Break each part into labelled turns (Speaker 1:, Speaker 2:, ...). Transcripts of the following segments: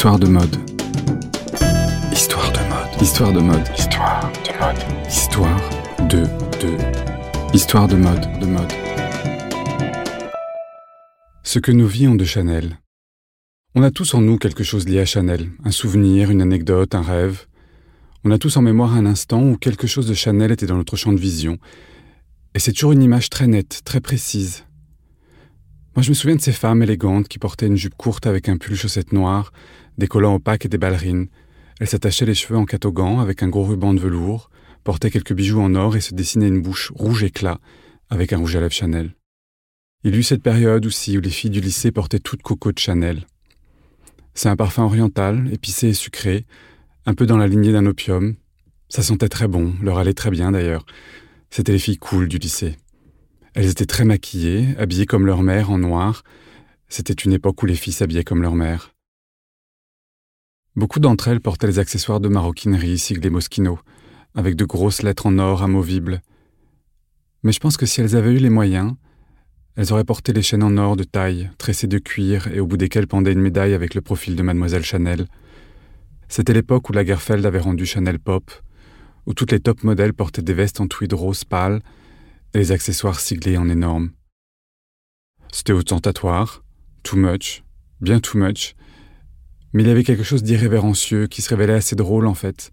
Speaker 1: Histoire de mode. Histoire de mode. Histoire de mode. Histoire de mode. Histoire de de. Histoire de mode de mode. Ce que nos vies ont de Chanel. On a tous en nous quelque chose lié à Chanel, un souvenir, une anecdote, un rêve. On a tous en mémoire un instant où quelque chose de Chanel était dans notre champ de vision. Et c'est toujours une image très nette, très précise. Moi, je me souviens de ces femmes élégantes qui portaient une jupe courte avec un pull chaussette noire, des collants opaques et des ballerines. Elles s'attachaient les cheveux en catogan avec un gros ruban de velours, portaient quelques bijoux en or et se dessinaient une bouche rouge éclat avec un rouge à lèvres Chanel. Il y eut cette période aussi où les filles du lycée portaient toutes coco de Chanel. C'est un parfum oriental, épicé et sucré, un peu dans la lignée d'un opium. Ça sentait très bon, leur allait très bien d'ailleurs. C'étaient les filles cool du lycée. Elles étaient très maquillées, habillées comme leur mère en noir. C'était une époque où les filles s'habillaient comme leur mère. Beaucoup d'entre elles portaient les accessoires de maroquinerie siglés Moschino, avec de grosses lettres en or amovibles. Mais je pense que si elles avaient eu les moyens, elles auraient porté les chaînes en or de taille, tressées de cuir et au bout desquelles pendait une médaille avec le profil de mademoiselle Chanel. C'était l'époque où Lagerfeld avait rendu Chanel pop, où toutes les top modèles portaient des vestes en tweed rose pâle et les accessoires siglés en énorme. C'était ostentatoire, too much, bien too much, mais il y avait quelque chose d'irrévérencieux qui se révélait assez drôle en fait.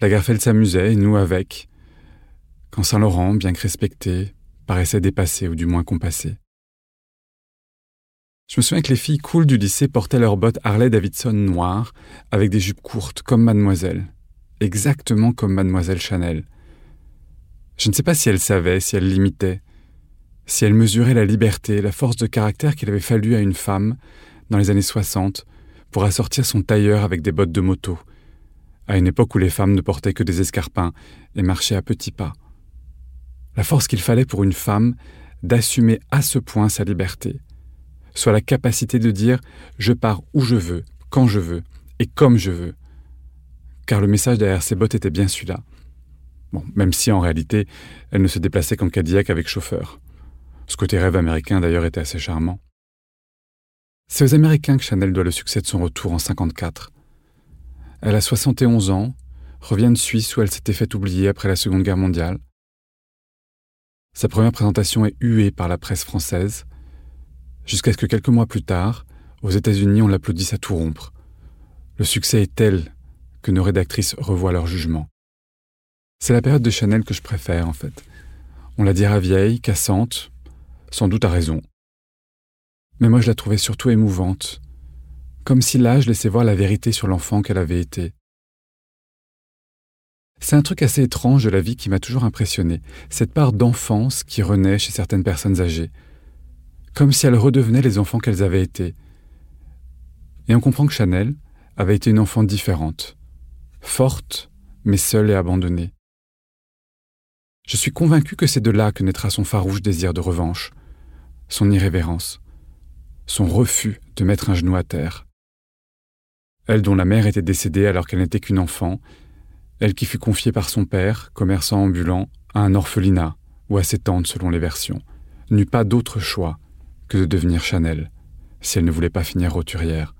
Speaker 1: La Garfeld s'amusait, et nous avec, quand Saint-Laurent, bien que respecté, paraissait dépassé ou du moins compassé. Je me souviens que les filles cool du lycée portaient leurs bottes Harley Davidson noires avec des jupes courtes comme mademoiselle, exactement comme mademoiselle Chanel. Je ne sais pas si elle savait, si elle l'imitait, si elle mesurait la liberté, la force de caractère qu'il avait fallu à une femme, dans les années 60, pour assortir son tailleur avec des bottes de moto, à une époque où les femmes ne portaient que des escarpins et marchaient à petits pas. La force qu'il fallait pour une femme d'assumer à ce point sa liberté, soit la capacité de dire je pars où je veux, quand je veux et comme je veux. Car le message derrière ces bottes était bien celui-là même si en réalité, elle ne se déplaçait qu'en Cadillac avec chauffeur. Ce côté rêve américain d'ailleurs était assez charmant. C'est aux Américains que Chanel doit le succès de son retour en 54. Elle a 71 ans, revient de Suisse où elle s'était fait oublier après la Seconde Guerre mondiale. Sa première présentation est huée par la presse française, jusqu'à ce que quelques mois plus tard, aux États-Unis, on l'applaudisse à tout rompre. Le succès est tel que nos rédactrices revoient leur jugement. C'est la période de Chanel que je préfère, en fait. On la dira vieille, cassante, sans doute à raison. Mais moi, je la trouvais surtout émouvante, comme si l'âge laissait voir la vérité sur l'enfant qu'elle avait été. C'est un truc assez étrange de la vie qui m'a toujours impressionné, cette part d'enfance qui renaît chez certaines personnes âgées, comme si elles redevenaient les enfants qu'elles avaient été. Et on comprend que Chanel avait été une enfant différente, forte, mais seule et abandonnée. Je suis convaincu que c'est de là que naîtra son farouche désir de revanche, son irrévérence, son refus de mettre un genou à terre. Elle dont la mère était décédée alors qu'elle n'était qu'une enfant, elle qui fut confiée par son père, commerçant ambulant, à un orphelinat ou à ses tantes selon les versions, n'eut pas d'autre choix que de devenir Chanel, si elle ne voulait pas finir roturière.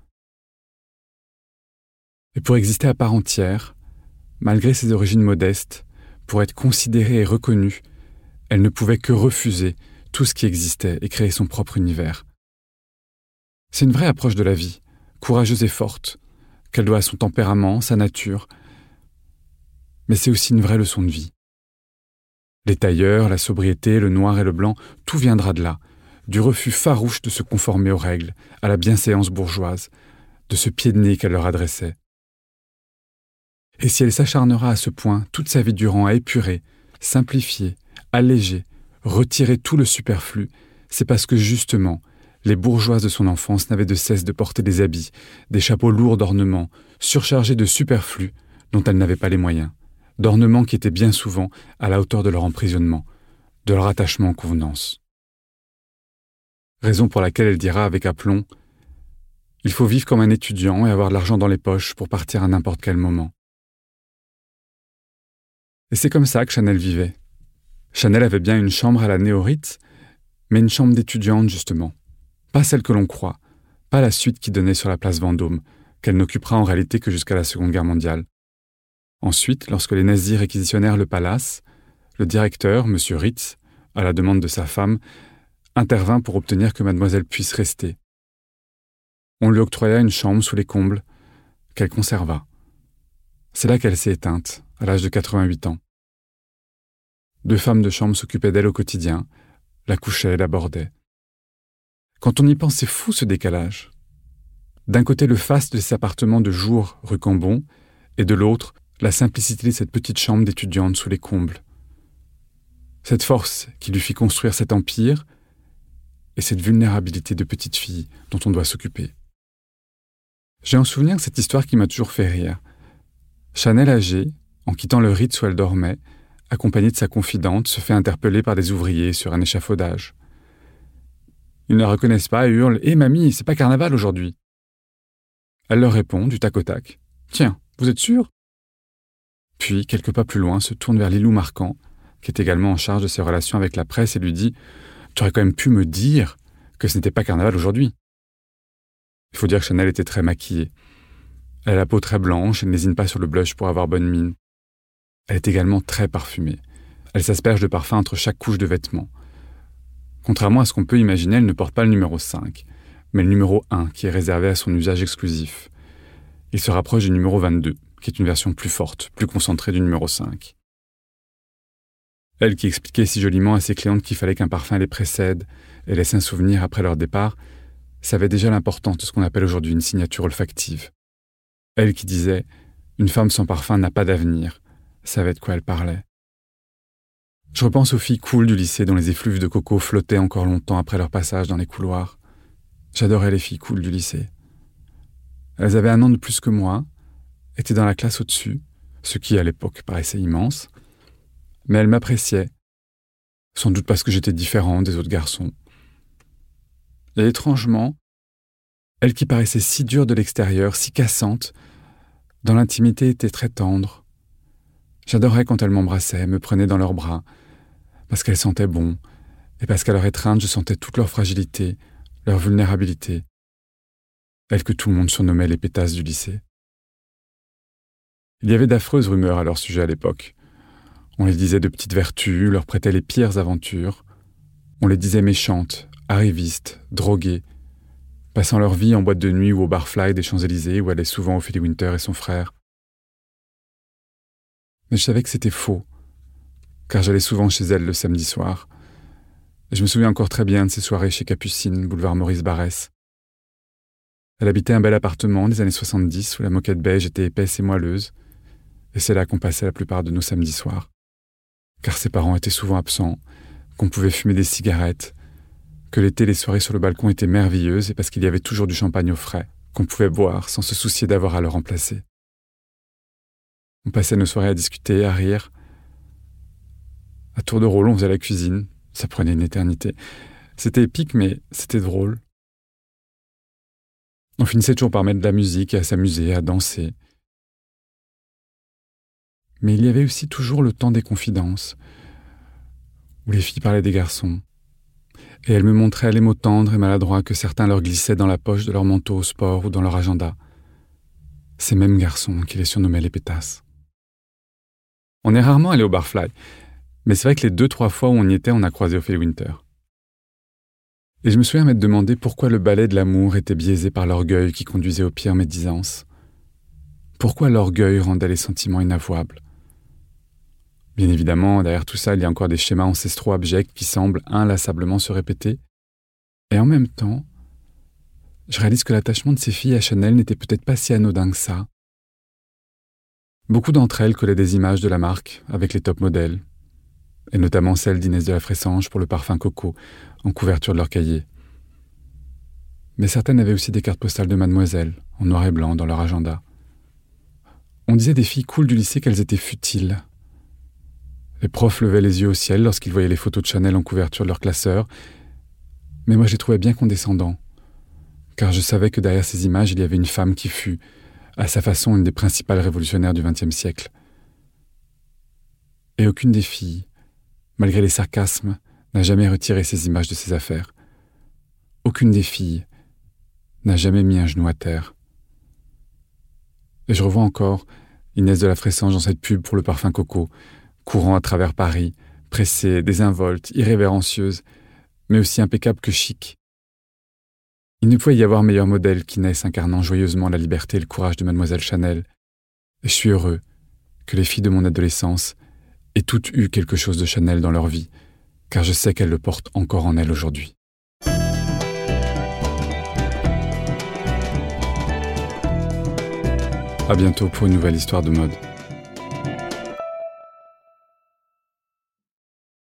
Speaker 1: Et pour exister à part entière, malgré ses origines modestes, pour être considérée et reconnue, elle ne pouvait que refuser tout ce qui existait et créer son propre univers. C'est une vraie approche de la vie, courageuse et forte, qu'elle doit à son tempérament, sa nature, mais c'est aussi une vraie leçon de vie. Les tailleurs, la sobriété, le noir et le blanc, tout viendra de là, du refus farouche de se conformer aux règles, à la bienséance bourgeoise, de ce pied de nez qu'elle leur adressait. Et si elle s'acharnera à ce point toute sa vie durant à épurer, simplifier, alléger, retirer tout le superflu, c'est parce que justement, les bourgeoises de son enfance n'avaient de cesse de porter des habits, des chapeaux lourds d'ornements, surchargés de superflu dont elles n'avaient pas les moyens, d'ornements qui étaient bien souvent à la hauteur de leur emprisonnement, de leur attachement en convenance. Raison pour laquelle elle dira avec aplomb Il faut vivre comme un étudiant et avoir de l'argent dans les poches pour partir à n'importe quel moment. Et c'est comme ça que Chanel vivait. Chanel avait bien une chambre à la néorite, mais une chambre d'étudiante justement. Pas celle que l'on croit, pas la suite qui donnait sur la place Vendôme, qu'elle n'occupera en réalité que jusqu'à la Seconde Guerre mondiale. Ensuite, lorsque les nazis réquisitionnèrent le palace, le directeur, M. Ritz, à la demande de sa femme, intervint pour obtenir que mademoiselle puisse rester. On lui octroya une chambre sous les combles, qu'elle conserva. C'est là qu'elle s'est éteinte, à l'âge de 88 ans. Deux femmes de chambre s'occupaient d'elle au quotidien, la couchaient, l'abordaient. Quand on y pense, c'est fou ce décalage. D'un côté, le faste de ses appartements de jour rue Cambon, et de l'autre, la simplicité de cette petite chambre d'étudiante sous les combles. Cette force qui lui fit construire cet empire, et cette vulnérabilité de petite fille dont on doit s'occuper. J'ai en souvenir cette histoire qui m'a toujours fait rire. Chanel âgée, en quittant le rite où elle dormait, accompagnée de sa confidente, se fait interpeller par des ouvriers sur un échafaudage. Ils ne la reconnaissent pas et hurlent Hé mamie, c'est pas carnaval aujourd'hui Elle leur répond du tac au tac Tiens, vous êtes sûr? Puis, quelques pas plus loin, se tourne vers Lilou Marquand, qui est également en charge de ses relations avec la presse, et lui dit Tu aurais quand même pu me dire que ce n'était pas carnaval aujourd'hui. Il faut dire que Chanel était très maquillée. Elle a la peau très blanche, elle n'hésite pas sur le blush pour avoir bonne mine. Elle est également très parfumée. Elle s'asperge de parfum entre chaque couche de vêtements. Contrairement à ce qu'on peut imaginer, elle ne porte pas le numéro 5, mais le numéro 1 qui est réservé à son usage exclusif. Il se rapproche du numéro 22, qui est une version plus forte, plus concentrée du numéro 5. Elle qui expliquait si joliment à ses clientes qu'il fallait qu'un parfum les précède et laisse un souvenir après leur départ, savait déjà l'importance de ce qu'on appelle aujourd'hui une signature olfactive. Elle qui disait Une femme sans parfum n'a pas d'avenir, savait de quoi elle parlait. Je repense aux filles cool du lycée dont les effluves de coco flottaient encore longtemps après leur passage dans les couloirs. J'adorais les filles cool du lycée. Elles avaient un an de plus que moi, étaient dans la classe au-dessus, ce qui à l'époque paraissait immense, mais elles m'appréciaient, sans doute parce que j'étais différent des autres garçons. Et étrangement, elles qui paraissaient si dures de l'extérieur, si cassantes, dans l'intimité étaient très tendres. J'adorais quand elles m'embrassaient, me prenaient dans leurs bras, parce qu'elles sentaient bon, et parce qu'à leur étreinte je sentais toute leur fragilité, leur vulnérabilité, elles que tout le monde surnommait les pétasses du lycée. Il y avait d'affreuses rumeurs à leur sujet à l'époque. On les disait de petites vertus, leur prêtait les pires aventures. On les disait méchantes, arrivistes, droguées, passant leur vie en boîte de nuit ou au barfly des Champs-Élysées où allaient souvent Ophélie Winter et son frère. Mais je savais que c'était faux, car j'allais souvent chez elle le samedi soir. Je me souviens encore très bien de ces soirées chez Capucine, boulevard Maurice Barrès. Elle habitait un bel appartement des années 70 où la moquette beige était épaisse et moelleuse, et c'est là qu'on passait la plupart de nos samedis soirs. Car ses parents étaient souvent absents, qu'on pouvait fumer des cigarettes, que l'été les soirées sur le balcon étaient merveilleuses et parce qu'il y avait toujours du champagne au frais, qu'on pouvait boire sans se soucier d'avoir à le remplacer. On passait nos soirées à discuter, à rire. À tour de rôle, on faisait la cuisine. Ça prenait une éternité. C'était épique, mais c'était drôle. On finissait toujours par mettre de la musique et à s'amuser, à danser. Mais il y avait aussi toujours le temps des confidences, où les filles parlaient des garçons. Et elles me montraient les mots tendres et maladroits que certains leur glissaient dans la poche de leur manteau au sport ou dans leur agenda. Ces mêmes garçons qui les surnommaient les pétasses. On est rarement allé au Barfly, mais c'est vrai que les deux, trois fois où on y était, on a croisé Ophélie Winter. Et je me souviens m'être demandé pourquoi le ballet de l'amour était biaisé par l'orgueil qui conduisait aux pires médisances. Pourquoi l'orgueil rendait les sentiments inavouables Bien évidemment, derrière tout ça, il y a encore des schémas ancestraux abjects qui semblent inlassablement se répéter. Et en même temps, je réalise que l'attachement de ces filles à Chanel n'était peut-être pas si anodin que ça, Beaucoup d'entre elles collaient des images de la marque avec les top modèles, et notamment celle d'Inès de la Fressange pour le parfum coco en couverture de leur cahier. Mais certaines avaient aussi des cartes postales de mademoiselle, en noir et blanc, dans leur agenda. On disait des filles cool du lycée qu'elles étaient futiles. Les profs levaient les yeux au ciel lorsqu'ils voyaient les photos de Chanel en couverture de leur classeur, mais moi je les trouvais bien condescendants, car je savais que derrière ces images il y avait une femme qui fut, à sa façon une des principales révolutionnaires du XXe siècle. Et aucune des filles, malgré les sarcasmes, n'a jamais retiré ces images de ses affaires. Aucune des filles n'a jamais mis un genou à terre. Et je revois encore Inès de la Fressange dans cette pub pour le parfum coco, courant à travers Paris, pressée, désinvolte, irrévérencieuse, mais aussi impeccable que chic. Il ne pouvait y avoir meilleur modèle qu'Inès incarnant joyeusement la liberté et le courage de mademoiselle Chanel. Et je suis heureux que les filles de mon adolescence aient toutes eu quelque chose de Chanel dans leur vie, car je sais qu'elles le portent encore en elles aujourd'hui. À bientôt pour une nouvelle histoire de mode.